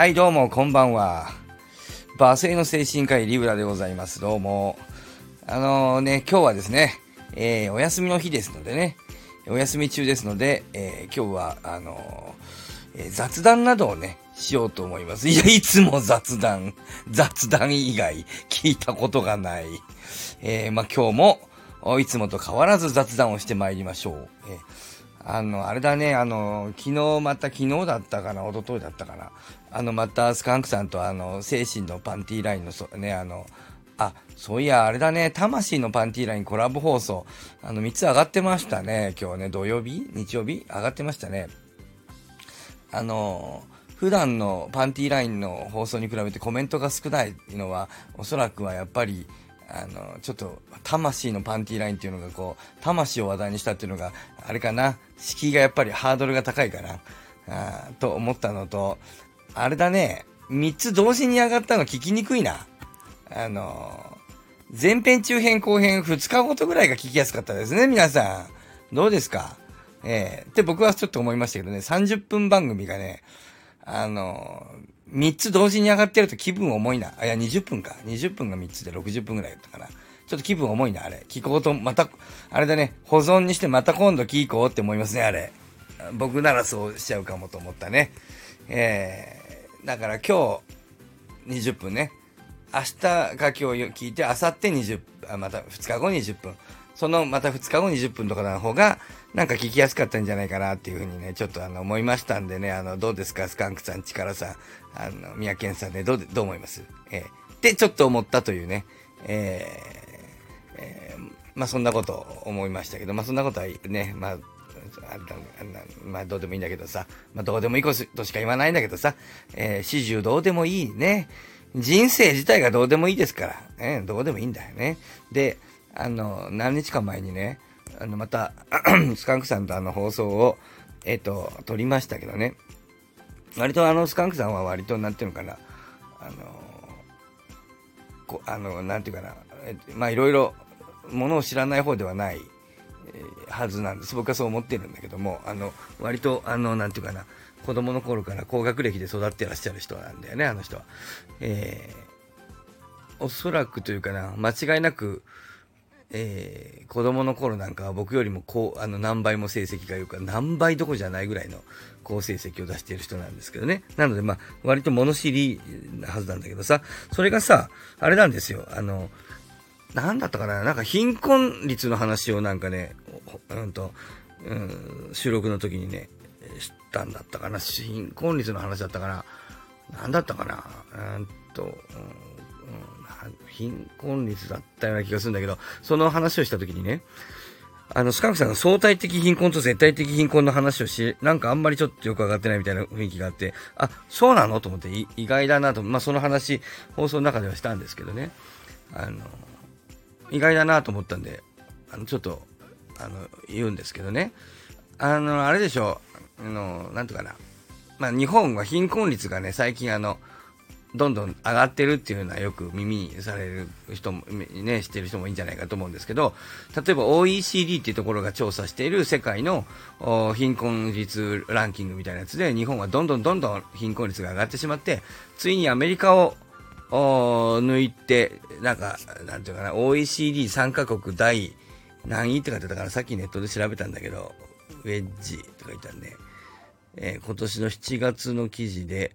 はい、どうも、こんばんは。馬製の精神科医リブラでございます。どうも。あのーね、今日はですね、えー、お休みの日ですのでね、お休み中ですので、えー、今日は、あのえ雑談などをね、しようと思います。いや、いつも雑談、雑談以外聞いたことがない。えー、まあ、今日も、いつもと変わらず雑談をして参りましょう。えーあの、あれだね、あの、昨日また昨日だったかな、一昨日だったかな。あの、またスカンクさんとあの、精神のパンティーラインの、ね、あの、あ、そういや、あれだね、魂のパンティーラインコラボ放送、あの、3つ上がってましたね、今日ね、土曜日日曜日上がってましたね。あの、普段のパンティーラインの放送に比べてコメントが少ないのは、おそらくはやっぱり、あの、ちょっと、魂のパンティーラインっていうのがこう、魂を話題にしたっていうのが、あれかな、敷居がやっぱりハードルが高いかな、あと思ったのと、あれだね、3つ同時に上がったの聞きにくいな。あの、前編中編後編2日ごとぐらいが聞きやすかったですね、皆さん。どうですか？ええって僕はちょっと思いましたけどね、30分番組がね、あの、3つ同時に上がってると気分重いな。あ、いや、20分か。20分が3つで60分ぐらいだったかな。ちょっと気分重いな、あれ。聞こうと、また、あれだね、保存にしてまた今度聞こうって思いますね、あれ。僕ならそうしちゃうかもと思ったね。えー、だから今日20分ね。明日が今日聞いて、明後日20分、あまた2日後20分。そのまた2日後20分とかの方が、なんか聞きやすかったんじゃないかなっていうふうにね、ちょっとあの思いましたんでね、あの、どうですか、スカンクさん、力さん、あの、宮健さんね、どう、どう思います？えー、で、ちょっと思ったというね、えー、えー、まあそんなこと思いましたけど、まあそんなことはね、まあ、あんたあんなまあどうでもいいんだけどさ、まあどうでもいいことしか言わないんだけどさ、えー、始終どうでもいいね。人生自体がどうでもいいですから、ね、どうでもいいんだよね。で、あの、何日か前にね、あの、また、スカンクさんとあの放送を、えっ、と、撮りましたけどね。割とあの、スカンクさんは割と、なんていうのかな、あの、こあの、なんていうかな、えまあいろいろ、ものを知らない方ではない、えーはずなんです。僕はそう思ってるんだけども、あの、割と、あの、なんていうかな、子供の頃から高学歴で育ってらっしゃる人なんだよね、あの人は。えー、おそらくというかな、間違いなく、えー、子供の頃なんかは僕よりもこう、あの、何倍も成績が良く、何倍どこじゃないぐらいの好成績を出している人なんですけどね。なので、まあ、割と物知りなはずなんだけどさ、それがさ、あれなんですよ、あの、なんだったかな。なんか貧困率の話をなんかね、うんと、うん、収録の時にね、知ったんだったかな。貧困率の話だったかな。なんだったかな。うんと、うん。貧困率だったような気がするんだけど、その話をした時にね、あの、スカンクさんが相対的貧困と絶対的貧困の話をし、なんかあんまりちょっとよくわかってないみたいな雰囲気があって、あ、そうなのと思って意外だなと、まあ、その話、放送の中ではしたんですけどね、あの、意外だなと思ったんで、あの、ちょっと、あの、言うんですけどね、あの、あれでしょう、あの、なんとかな、まあ、日本は貧困率がね、最近あの、どんどん上がってるっていうのはよく耳にされる人も、ね、知ってる人もいいんじゃないかと思うんですけど、例えば OECD っていうところが調査している世界の貧困率ランキングみたいなやつで、日本はどんどんどんどん貧困率が上がってしまって、ついにアメリカを抜いて、なんか、なんていうかな、OECD3 カ国第何位って書いてたから、さっきネットで調べたんだけど、ウェッジとか言ったんで、えー今年の7月の記事で、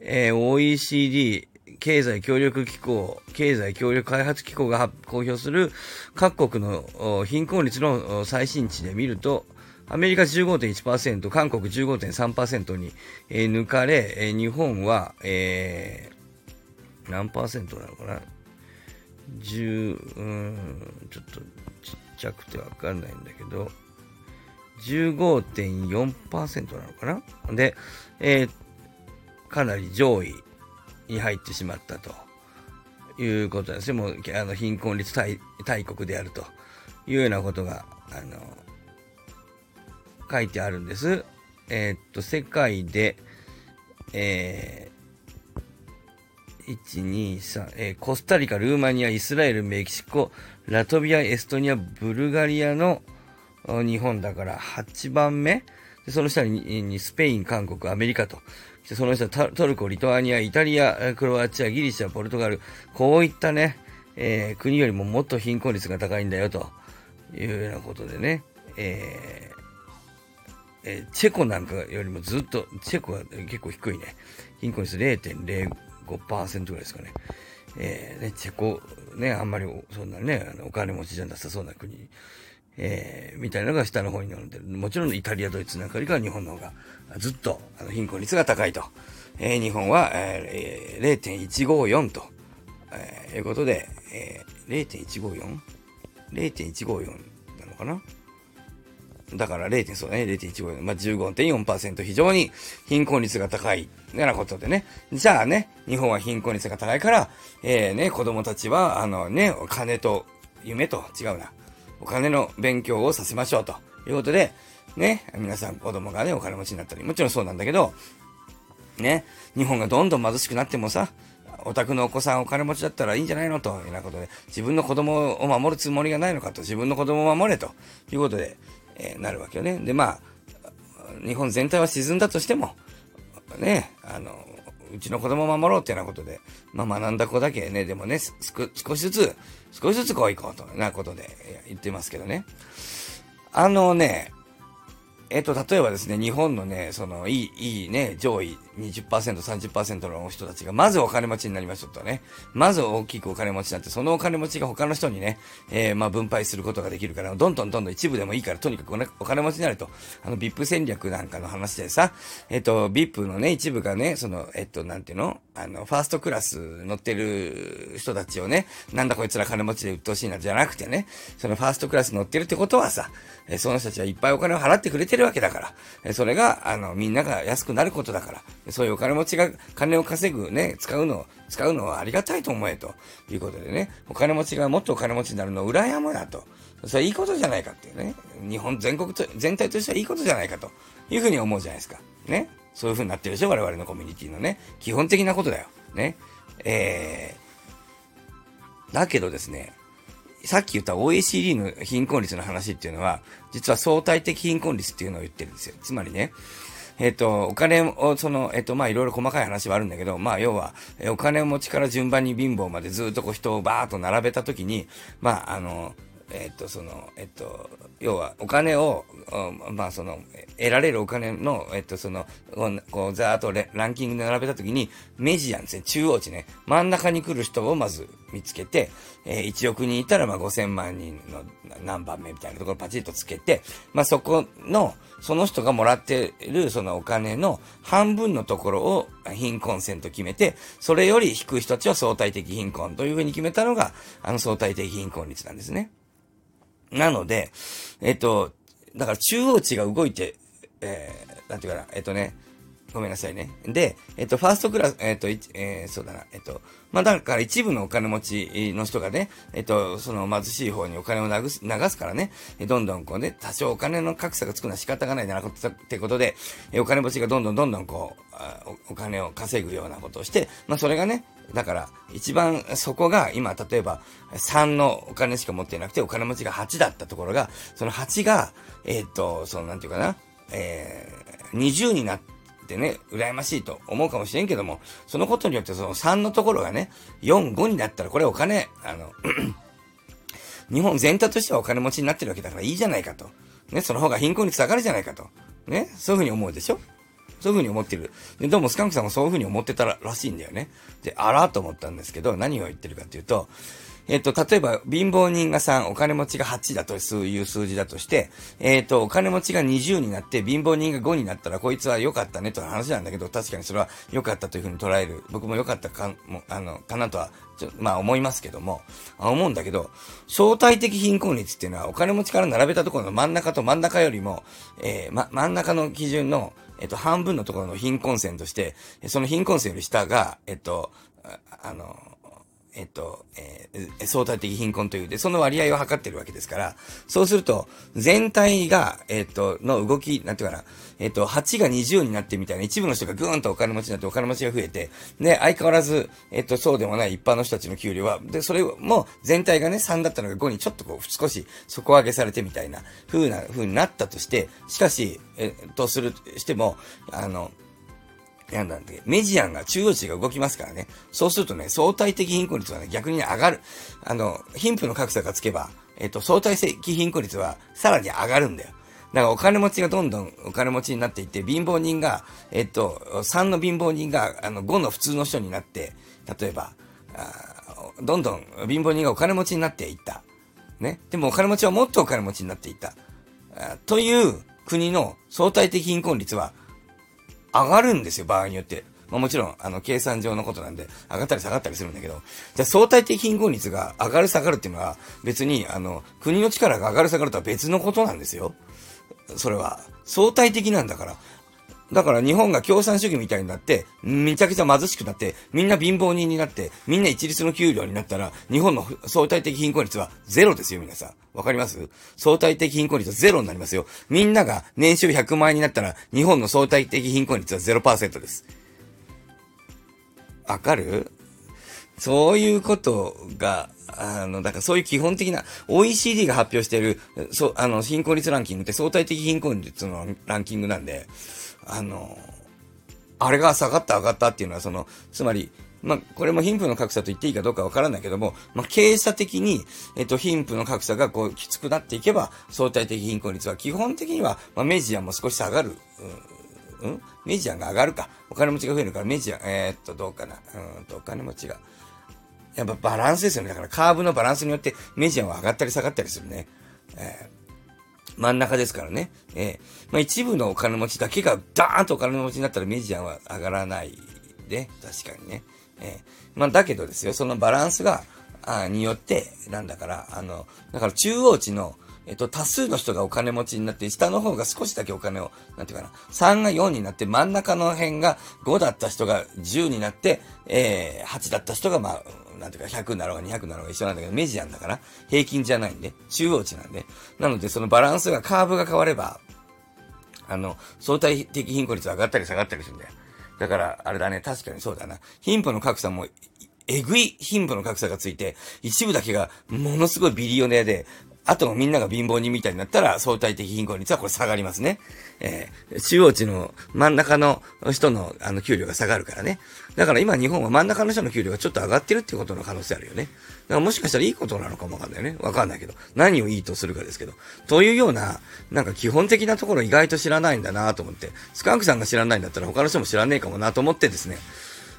えー OECD 経済協力機構、経済協力開発機構が公表する各国の貧困率の最新値で見ると、アメリカ15.1%、韓国15.3%に、えー抜かれ、えー日本は、えー何パーセントなのかな ?10、うん、ちょっとちっちゃくてわかんないんだけど、15.4%なのかな？で、えーかなり上位に入ってしまったということなんですよ。もう、あの、貧困率大国であるというようなことが、あの、書いてあるんです。えーっと、世界で、えー、1、2、3、えーコスタリカ、ルーマニア、イスラエル、メキシコ、ラトビア、エストニア、ブルガリアの日本だから8番目でその下ににスペイン、韓国、アメリカとその人はトルコ、リトアニア、イタリア、クロアチア、ギリシャ、ポルトガル、こういったね、えー、国よりももっと貧困率が高いんだよというようなことでね、えーえー、チェコなんかよりもずっと、チェコは結構低いね。貧困率0.05%ぐらいですかね。えー、ね、チェコ、ね、あんまりそんなね、あのお金持ちじゃなさそうな国、えー、みたいなのが下の方になるんで、もちろんイタリア、ドイツなんかよりか日本の方がずっとあの貧困率が高いと。えー、日本は、えー、0.154と、えー、いうことで、えー、0.154?0.154 なのかな？だから 0. そうね、0.15、まあ、15.4%非常に貧困率が高い、ようなことでね。じゃあね、日本は貧困率が高いから、えー、ね、子供たちは、あのね、お金と夢と違うな。お金の勉強をさせましょうということで、ね、皆さん子供がね、お金持ちになったり、もちろんそうなんだけど、ね、日本がどんどん貧しくなってもさ、お宅のお子さんお金持ちだったらいいんじゃないのというようなことで、自分の子供を守るつもりがないのかと、自分の子供を守れということで、えー、なるわけよね。で、まあ、日本全体は沈んだとしても、ね、あの、うちの子供を守ろうっていうようなことで、まあ学んだ子だけね、でもね、少しずつ、少しずつこう行こうとなことで言ってますけどね。あのね、えっと、例えばですね、日本のね、その、いい、いいね、上位20%、30%の人たちが、まずお金持ちになりましょうとね。まず大きくお金持ちになって、そのお金持ちが他の人にね、えー、まあ、分配することができるから、どんどんどんどん一部でもいいから、とにかくお金持ちになると。あの、VIP 戦略なんかの話でさ、えっと、VIP のね、一部がね、その、えっと、なんていうの？あの、ファーストクラス乗ってる人たちをね、なんだこいつら金持ちで鬱陶しいな、じゃなくてね、そのファーストクラス乗ってるってことはさ、えその人たちはいっぱいお金を払ってくれてるわけだから、えそれが、あの、みんなが安くなることだから、そういうお金持ちが金を稼ぐね、使うの、使うのはありがたいと思えということでね、お金持ちがもっとお金持ちになるのを羨むなと。それはいいことじゃないかっていうね。日本全国と、全体としてはいいことじゃないかというふうに思うじゃないですか。ね。そういうふうになってるでしょ我々のコミュニティのね。基本的なことだよ。ね。えー、だけどですね、さっき言った OECD の貧困率の話っていうのは、実は相対的貧困率っていうのを言ってるんですよ。つまりね、えっ、ー、と、お金を、その、えっ、ー、と、まあ、いろいろ細かい話はあるんだけど、まあ、要は、お金持ちから順番に貧乏までずっとこう人をバーっと並べたときに、まあ、あの、えっ、と、その、えっ、と、要は、お金を、まあ、その、得られるお金の、えっと、その、こう、ざーっとランキングで並べたときに、メジアンですね、中央値ね、真ん中に来る人をまず見つけて、えー、1億人いたら、まあ、5000万人の何番目みたいなところパチッとつけて、まあ、そこの、その人がもらってる、そのお金の半分のところを貧困線と決めて、それより低い人たちは相対的貧困というふうに決めたのが、あの相対的貧困率なんですね。なので、えっと、だから中央値が動いて、えー、なんていうかな、えっとね、ごめんなさいね。で、えっと、ファーストクラス、えっと、えー、そうだな、えっと、まあ、だから一部のお金持ちの人がね、えっと、その貧しい方にお金を流す、流すからね、どんどんこうね、多少お金の格差がつくのは仕方がないな、ってことで、お金持ちがどんどんどんどんこう、お金を稼ぐようなことをして、まあ、それがね、だから、一番そこが今、例えば3のお金しか持ってなくて、お金持ちが8だったところが、その8が、えっと、そのなんていうかな、えー、20になって、ってね、羨ましいと思うかもしれんけども、そのことによってその3のところがね、4、5になったらこれお金、あの 日本全体としてはお金持ちになってるわけだからいいじゃないかと。ね、その方が貧困率下がるじゃないかと。ね、そういうふうに思うでしょ？そういうふうに思ってる。で、どうもスカンクさんもそういうふうに思ってたらしいんだよね。で、あらと思ったんですけど、何を言ってるかっていうと、えっ、と、例えば、貧乏人が3、お金持ちが8だという数字だとして、えっ、と、お金持ちが20になって、貧乏人が5になったら、こいつは良かったねという話なんだけど、確かにそれは良かったというふうに捉える。僕も良かったか、もあの、かなとは、ちょまあ思いますけども、思うんだけど、相対的貧困率っていうのは、お金持ちから並べたところの真ん中と真ん中よりも、えー、ま、真ん中の基準の、えっ、と、半分のところの貧困線として、その貧困線より下が、えっ、と、あの、えっと、えー、相対的貧困という、で、その割合を測ってるわけですから、そうすると、全体が、えっと、の動き、なんていうかな、えっと、8が20になってみたいな、一部の人がぐーんとお金持ちになってお金持ちが増えて、で、相変わらず、えっと、そうでもない一般の人たちの給料は、で、それも、全体がね、3だったのが5にちょっとこう、少し底上げされてみたいな、風な、風になったとして、しかし、えっと、する、しても、あの、なんだっけ、メディアンが、中央値が動きますからね。そうするとね、相対的貧困率はね、逆に、上がる。あの、貧富の格差がつけば、えっと、相対的貧困率はさらに上がるんだよ。だからお金持ちがどんどんお金持ちになっていって、貧乏人が、えっと、3の貧乏人が、あの、5の普通の人になって、例えば、どんどん貧乏人がお金持ちになっていった。ね。でもお金持ちはもっとお金持ちになっていった。という国の相対的貧困率は上がるんですよ、場合によって。まあ、もちろん、あの、計算上のことなんで、上がったり下がったりするんだけど、じゃ相対的貧困率が上がる下がるっていうのは、別に、あの、国の力が上がる下がるとは別のことなんですよ。それは。相対的なんだから。だから日本が共産主義みたいになって、めちゃくちゃ貧しくなって、みんな貧乏人になって、みんな一律の給料になったら、日本の相対的貧困率はゼロですよ、皆さん。わかります？相対的貧困率はゼロになりますよ。みんなが年収100万円になったら、日本の相対的貧困率は0%です。わかる？そういうことが、あの、だからそういう基本的な、OECD が発表している、そう、あの、貧困率ランキングって相対的貧困率のランキングなんで、あの、あれが下がった上がったっていうのは、その、つまり、まあ、これも貧富の格差と言っていいかどうかわからないけども、まあ、経営者的に、えっと、貧富の格差がこう、きつくなっていけば、相対的貧困率は基本的には、まあ、メジアも少し下がる。うん、メジアが上がるか。お金持ちが増えるから、メジア、えー、っと、どうかな。うんと、お金持ちが。やっぱバランスですよね。だからカーブのバランスによってメジアンは上がったり下がったりするね。えー真ん中ですからね。えー、まあ、一部のお金持ちだけがダーンとお金持ちになったらメジアンは上がらないで、確かにね。えー、まあ、だけどですよ、そのバランスが、あによって、なんだから、あの、だから中央値の、えっと、多数の人がお金持ちになって、下の方が少しだけお金を、なんていうかな、3が4になって、真ん中の辺が5だった人が10になって、えー、8だった人が、まあ、なんていうか、100なろうが200なろうが一緒なんだけど、メジアンだから、平均じゃないんで、中央値なんで。なので、そのバランスが、カーブが変われば、あの、相対的貧困率上がったり下がったりするんだよ。だから、あれだね、確かにそうだな。貧富の格差も、えぐい貧富の格差がついて、一部だけがものすごいビリオネアで、あとみんなが貧乏人みたいになったら相対的貧困率はこれ下がりますね。えー、中央値の真ん中の人のあの給料が下がるからね。だから今日本は真ん中の人の給料がちょっと上がってるっていうことの可能性あるよね。だからもしかしたらいいことなのかもわかんないよね。わかんないけど。何をいいとするかですけど。というような、なんか基本的なところ意外と知らないんだなと思って。スカンクさんが知らないんだったら他の人も知らねえかもなと思ってですね。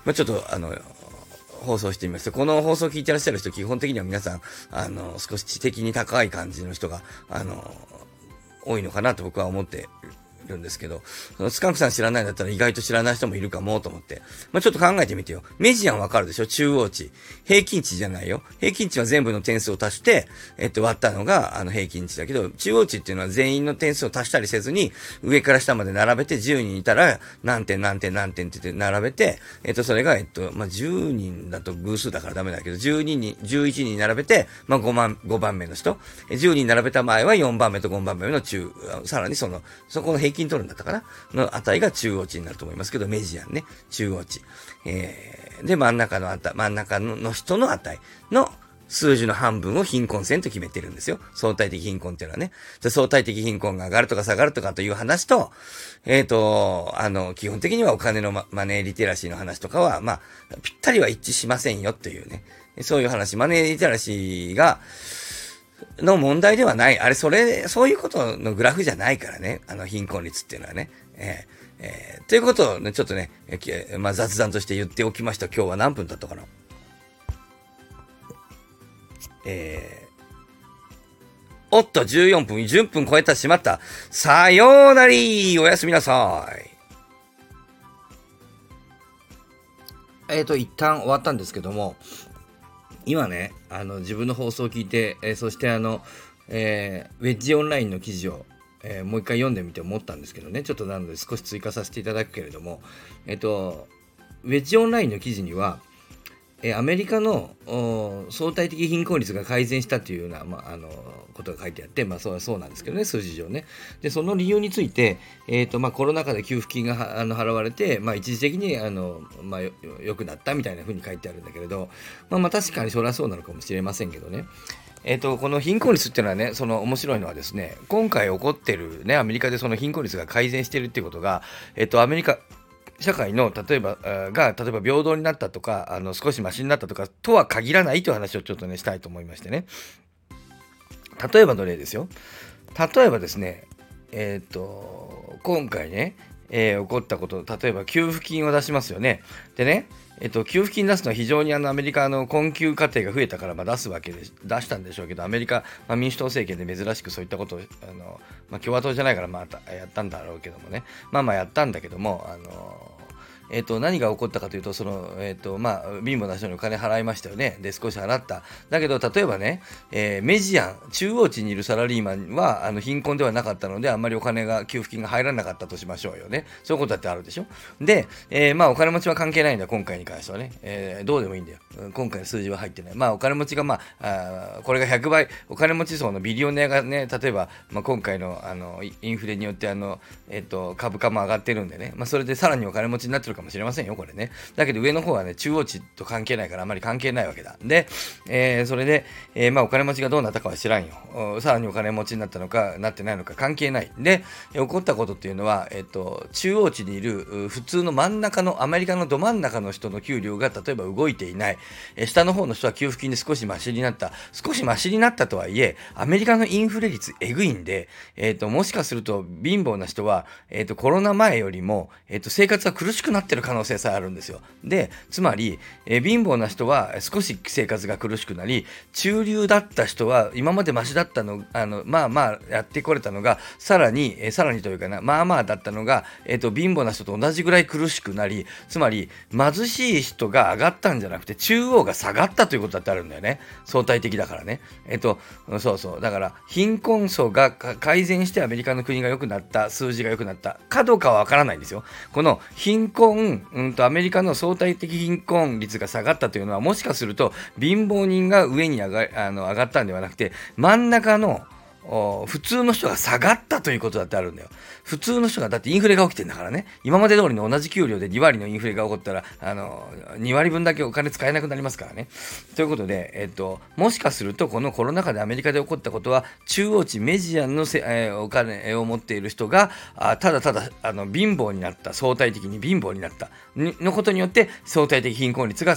まあ、ちょっとあの、放送してみました。この放送を聞いてらっしゃる人、基本的には皆さん、あの、少し知的に高い感じの人が、あの、多いのかなと僕は思ってるんですけど、そのスカンクさん知らないんだったら意外と知らない人もいるかもと思って。まあ、ちょっと考えてみてよ。メジアンわかるでしょ？中央値。平均値じゃないよ。平均値は全部の点数を足して、えっと、割ったのが、あの、平均値だけど、中央値っていうのは全員の点数を足したりせずに、上から下まで並べて10人いたら、何点何点何点って言って並べて、えっと、それが、えっと、まあ、10人だと偶数だからダメだけど、12人、11人並べて、まあ、5番、5番目の人。10人並べた場合は4番目と5番目の中、さらにその、そこの平均取るんだったかな？の値が中央値になると思いますけど、メジアンね、中央値。えー、で、真ん中の値、真ん中の人の値の数字の半分を貧困線と決めてるんですよ。相対的貧困っていうのはね。で相対的貧困が上がるとか下がるとかという話と、えっ、ー、と、あの、基本的にはお金のママネーリテラシーの話とかは、まあ、ぴったりは一致しませんよっていうね。そういう話、マネーリテラシーが、の問題ではない。あれ、それ、そういうことのグラフじゃないからね。あの、貧困率っていうのはね。えー、えー、ということをね、ちょっとね、えまあ、雑談として言っておきました。今日は何分だったかな。えー、おっと、14分、10分超えたしまった。さようなりおやすみなさい。えっ、ー、と、一旦終わったんですけども、今ね、あの、自分の放送を聞いて、えー、そしてあの、えー、ウェッジオンラインの記事を、えー、もう一回読んでみて思ったんですけどね、ちょっとなので少し追加させていただくけれども、えっ、と、ウェッジオンラインの記事には、えアメリカの相対的貧困率が改善したというような、まあ、あのことが書いてあって、まあ、そうそうなんですけどね、数字上ね。で、その理由について、えーとまあ、コロナ禍で給付金があの払われて、まあ、一時的にあの、まあ、よくなったみたいなふうに書いてあるんだけれど、まあ、まあ確かにそれはそうなのかもしれませんけどね。えーと、この貧困率っていうのはね、その面白いのはですね、今回起こってるね、アメリカでその貧困率が改善してるっていうことが、えっ、ー、と、アメリカ、社会の例えばが例えば平等になったとかあの少しマシになったとかとは限らないという話をちょっとねしたいと思いましてね。例えばの例ですよ。例えばですねえっ、ー、と今回ね、えー、起こったこと例えば給付金を出しますよね。でねえっと、給付金出すのは非常にあのアメリカの困窮家庭が増えたからまあ出すわけで出したんでしょうけどアメリカ、まあ、民主党政権で珍しくそういったことをあの、まあ、共和党じゃないからまあやったんだろうけどもね。まあまあやったんだけどもあのえっ、と、何が起こったかというと、その、えっ、と、まあ、貧乏な人にお金払いましたよね。で、少し払った。だけど、例えばね、えー、メジアン、中央値にいるサラリーマンは、あの、貧困ではなかったので、あんまりお金が、給付金が入らなかったとしましょうよね。そういうことだってあるでしょ。で、えー、まあ、お金持ちは関係ないんだ、今回に関してはね。えー、どうでもいいんだよ。今回の数字は入ってない。まあ、お金持ちが、まあ、あこれが100倍、お金持ち層のビリオネアがね、例えば、まあ、今回の、あの、インフレによって、あの、えっ、と、株価も上がってるんでね、まあ、それでさらにお金持ちになってるかもしれませんよ、これね。だけど上の方はね、中央値と関係ないからあまり関係ないわけだ。で、えー、それで、えー、まあお金持ちがどうなったかは知らんよ。さらにお金持ちになったのか、なってないのか関係ない。で、起こったことっていうのは、えっ、と、中央値にいる普通の真ん中の、アメリカのど真ん中の人の給料が例えば動いていない。えー、下の方の人は給付金で少しマシになった。少しマシになったとはいえ、アメリカのインフレ率えぐいんで、えっ、と、もしかすると貧乏な人は、えっ、と、コロナ前よりも、えっ、と、生活は苦しくなったてる可能性さえあるんですよ。で、つまり、え、貧乏な人は少し生活が苦しくなり、中流だった人は今までマシだったの、あの、まあまあやってこれたのが、さらに、えー、さらにというかな、まあまあだったのが、えっ、と、貧乏な人と同じぐらい苦しくなり、つまり、貧しい人が上がったんじゃなくて、中央が下がったということだってあるんだよね。相対的だからね。えっ、と、そうそう。だから、貧困層が改善してアメリカの国が良くなった、数字が良くなったかどうかはわからないんですよ。この貧困、うんとアメリカの相対的貧困率が下がったというのはもしかすると貧乏人が上に上があの上がったんではなくて真ん中の普通の人が下がったということだってあるんだよ。普通の人が、だってインフレが起きてんだからね。今まで通りの同じ給料で2割のインフレが起こったら、あの、2割分だけお金使えなくなりますからね。ということで、えっと、もしかすると、このコロナ禍でアメリカで起こったことは、中央値メディアンのせ、えー、お金を持っている人が、あただただ、あの、貧乏になった、相対的に貧乏になった、のことによって、相対的貧困率が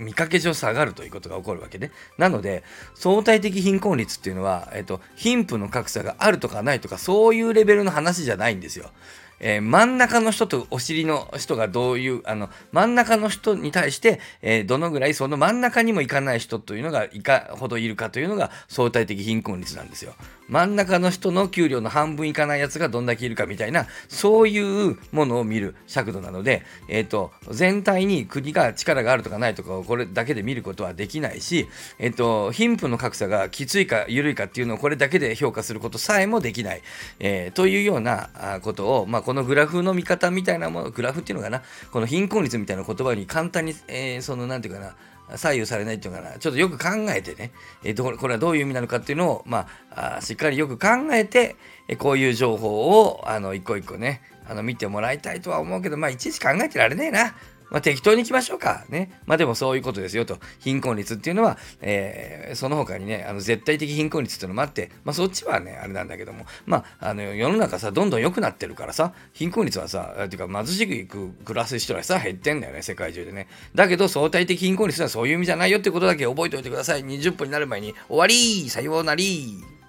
見かけ上下がるということが起こるわけね。なので、相対的貧困率っていうのは、えっと、貧富の格差があるとかないとか、そういうレベルの話じゃないんですよ。えー、真ん中の人とお尻の人がどういう、あの、真ん中の人に対して、えー、どのぐらいその真ん中にも行かない人というのがいかほどいるかというのが相対的貧困率なんですよ。真ん中の人の給料の半分いかないやつがどんだけいるかみたいな、そういうものを見る尺度なので、えっ、ー、と、全体に国が力があるとかないとかをこれだけで見ることはできないし、えっ、と、貧富の格差がきついか緩いかっていうのをこれだけで評価することさえもできない、え、というようなことを、まあ、このグラフの見方みたいなもの、グラフっていうのかな、この貧困率みたいな言葉に簡単に、えー、その、なんていうかな、左右されないっていうのかな、ちょっとよく考えてね、えー、これはどういう意味なのかっていうのを、まあ、あしっかりよく考えて、えこういう情報を、あの、一個一個ね、あの、見てもらいたいとは思うけど、まあ、いちいち考えてられねえな。まあ、適当に行きましょうか。ね。まあ、でもそういうことですよと。貧困率っていうのは、えー、その他にね、あの絶対的貧困率っていうのもあって、まあ、そっちはね、あれなんだけども、まあ、あの、世の中さ、どんどん良くなってるからさ、貧困率はさ、ていうか貧しく暮らす人はさ、減ってんだよね、世界中でね。だけど、相対的貧困率はそういう意味じゃないよってことだけ覚えておいてください。20分になる前に終わりさようなり